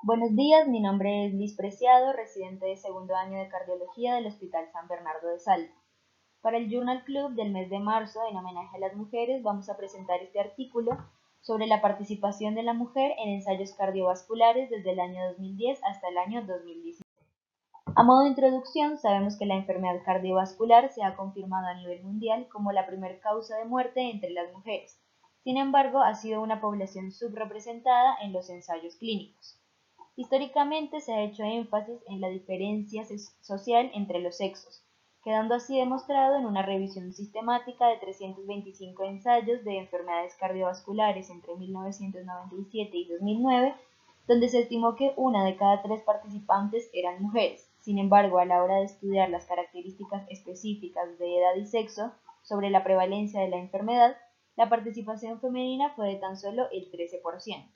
Buenos días, mi nombre es Liz Preciado, residente de segundo año de cardiología del Hospital San Bernardo de Salta. Para el Journal Club del mes de marzo, en homenaje a las mujeres, vamos a presentar este artículo sobre la participación de la mujer en ensayos cardiovasculares desde el año 2010 hasta el año 2017. A modo de introducción, sabemos que la enfermedad cardiovascular se ha confirmado a nivel mundial como la primera causa de muerte entre las mujeres. Sin embargo, ha sido una población subrepresentada en los ensayos clínicos. Históricamente se ha hecho énfasis en la diferencia social entre los sexos, quedando así demostrado en una revisión sistemática de 325 ensayos de enfermedades cardiovasculares entre 1997 y 2009, donde se estimó que una de cada tres participantes eran mujeres. Sin embargo, a la hora de estudiar las características específicas de edad y sexo sobre la prevalencia de la enfermedad, la participación femenina fue de tan solo el 13%.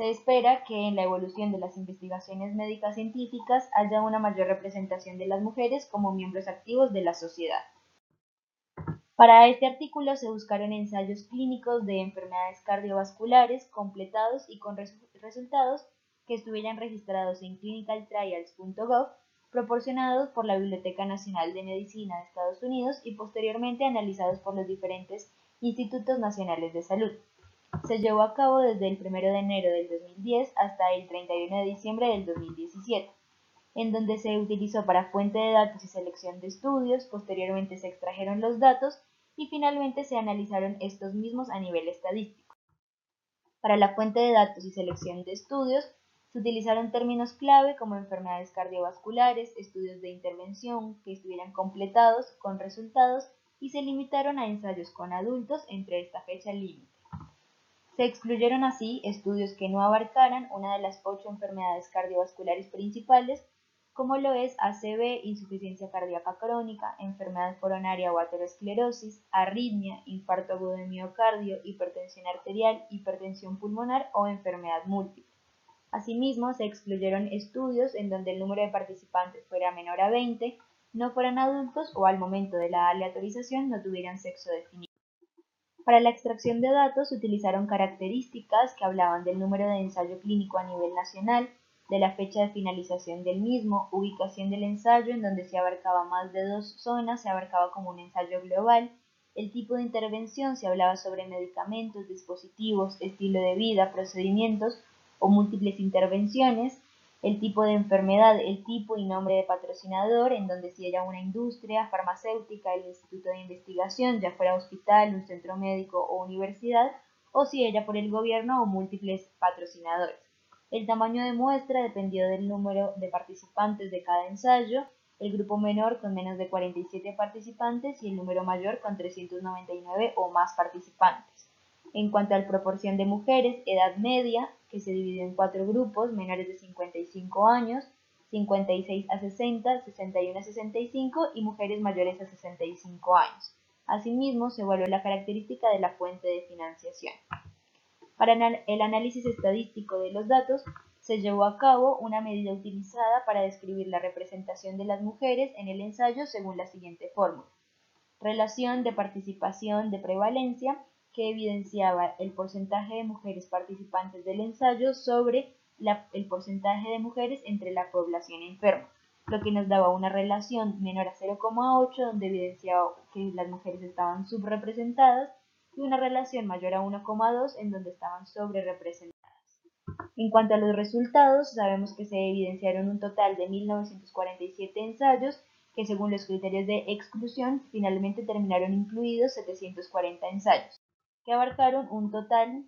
Se espera que en la evolución de las investigaciones médicas científicas haya una mayor representación de las mujeres como miembros activos de la sociedad. Para este artículo se buscaron ensayos clínicos de enfermedades cardiovasculares completados y con resultados que estuvieran registrados en clinicaltrials.gov, proporcionados por la Biblioteca Nacional de Medicina de Estados Unidos y posteriormente analizados por los diferentes institutos nacionales de salud se llevó a cabo desde el 1 de enero del 2010 hasta el 31 de diciembre del 2017, en donde se utilizó para fuente de datos y selección de estudios, posteriormente se extrajeron los datos y finalmente se analizaron estos mismos a nivel estadístico. Para la fuente de datos y selección de estudios, se utilizaron términos clave como enfermedades cardiovasculares, estudios de intervención que estuvieran completados con resultados y se limitaron a ensayos con adultos entre esta fecha límite. Se excluyeron así estudios que no abarcaran una de las ocho enfermedades cardiovasculares principales, como lo es ACV, insuficiencia cardíaca crónica, enfermedad coronaria o aterosclerosis, arritmia, infarto agudo de miocardio, hipertensión arterial, hipertensión pulmonar o enfermedad múltiple. Asimismo, se excluyeron estudios en donde el número de participantes fuera menor a 20, no fueran adultos o al momento de la aleatorización no tuvieran sexo definido. Para la extracción de datos se utilizaron características que hablaban del número de ensayo clínico a nivel nacional, de la fecha de finalización del mismo, ubicación del ensayo en donde se abarcaba más de dos zonas, se abarcaba como un ensayo global, el tipo de intervención se hablaba sobre medicamentos, dispositivos, estilo de vida, procedimientos o múltiples intervenciones, el tipo de enfermedad, el tipo y nombre de patrocinador, en donde si era una industria farmacéutica, el instituto de investigación, ya fuera hospital, un centro médico o universidad, o si era por el gobierno o múltiples patrocinadores. El tamaño de muestra dependió del número de participantes de cada ensayo, el grupo menor con menos de 47 participantes y el número mayor con 399 o más participantes. En cuanto a la proporción de mujeres, edad media, que se dividió en cuatro grupos, menores de 55 años, 56 a 60, 61 a 65 y mujeres mayores a 65 años. Asimismo, se evaluó la característica de la fuente de financiación. Para el análisis estadístico de los datos, se llevó a cabo una medida utilizada para describir la representación de las mujeres en el ensayo según la siguiente fórmula. Relación de participación de prevalencia que evidenciaba el porcentaje de mujeres participantes del ensayo sobre el porcentaje de mujeres entre la población enferma, lo que nos daba una relación menor a 0,8 donde evidenciaba que las mujeres estaban subrepresentadas y una relación mayor a 1,2 en donde estaban sobrerepresentadas. En cuanto a los resultados, sabemos que se evidenciaron un total de 1.947 ensayos que según los criterios de exclusión finalmente terminaron incluidos 740 ensayos que abarcaron un total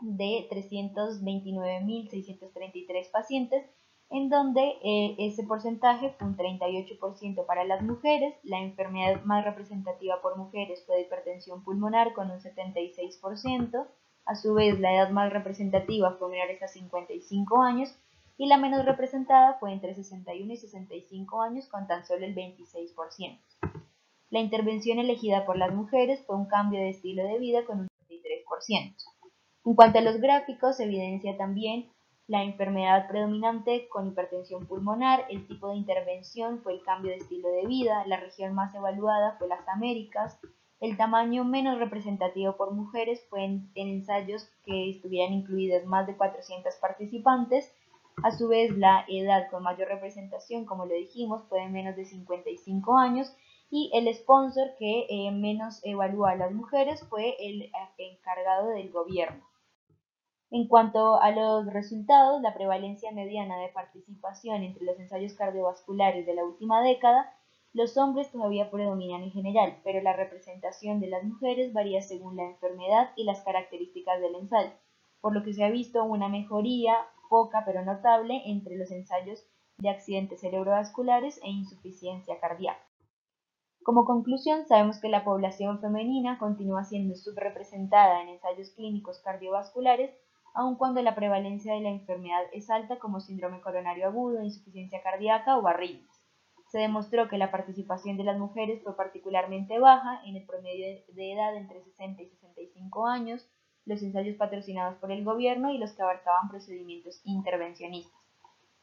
de 329.633 pacientes, en donde eh, ese porcentaje fue un 38% para las mujeres, la enfermedad más representativa por mujeres fue hipertensión pulmonar con un 76%, a su vez la edad más representativa fue menores a 55 años y la menos representada fue entre 61 y 65 años con tan solo el 26%. La intervención elegida por las mujeres fue un cambio de estilo de vida con un 33%. En cuanto a los gráficos, se evidencia también la enfermedad predominante con hipertensión pulmonar, el tipo de intervención fue el cambio de estilo de vida, la región más evaluada fue las Américas, el tamaño menos representativo por mujeres fue en, ensayos que estuvieran incluidos más de 400 participantes, A su vez, la edad con mayor representación, como lo dijimos, fue de menos de 55 años y el sponsor que eh, menos evalúa a las mujeres fue el encargado del gobierno. En cuanto a los resultados, la prevalencia mediana de participación entre los ensayos cardiovasculares de la última década, los hombres todavía predominan en general, pero la representación de las mujeres varía según la enfermedad y las características del ensayo, por lo que se ha visto una mejoría poca pero notable entre los ensayos de accidentes cerebrovasculares e insuficiencia cardíaca. Como conclusión, sabemos que la población femenina continúa siendo subrepresentada en ensayos clínicos cardiovasculares aun cuando la prevalencia de la enfermedad es alta como síndrome coronario agudo, insuficiencia cardíaca o arritmias. Se demostró que la participación de las mujeres fue particularmente baja en el promedio de edad entre 60 y 65 años, los ensayos patrocinados por el gobierno y los que abarcaban procedimientos intervencionistas.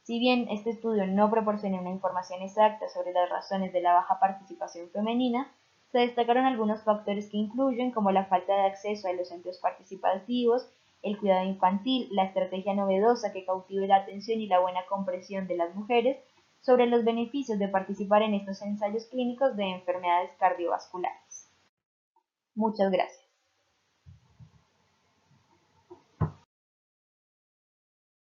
Si bien este estudio no proporciona una información exacta sobre las razones de la baja participación femenina, se destacaron algunos factores que incluyen como la falta de acceso a los centros participativos el cuidado infantil, la estrategia novedosa que cautive la atención y la buena comprensión de las mujeres sobre los beneficios de participar en estos ensayos clínicos de enfermedades cardiovasculares. Muchas gracias.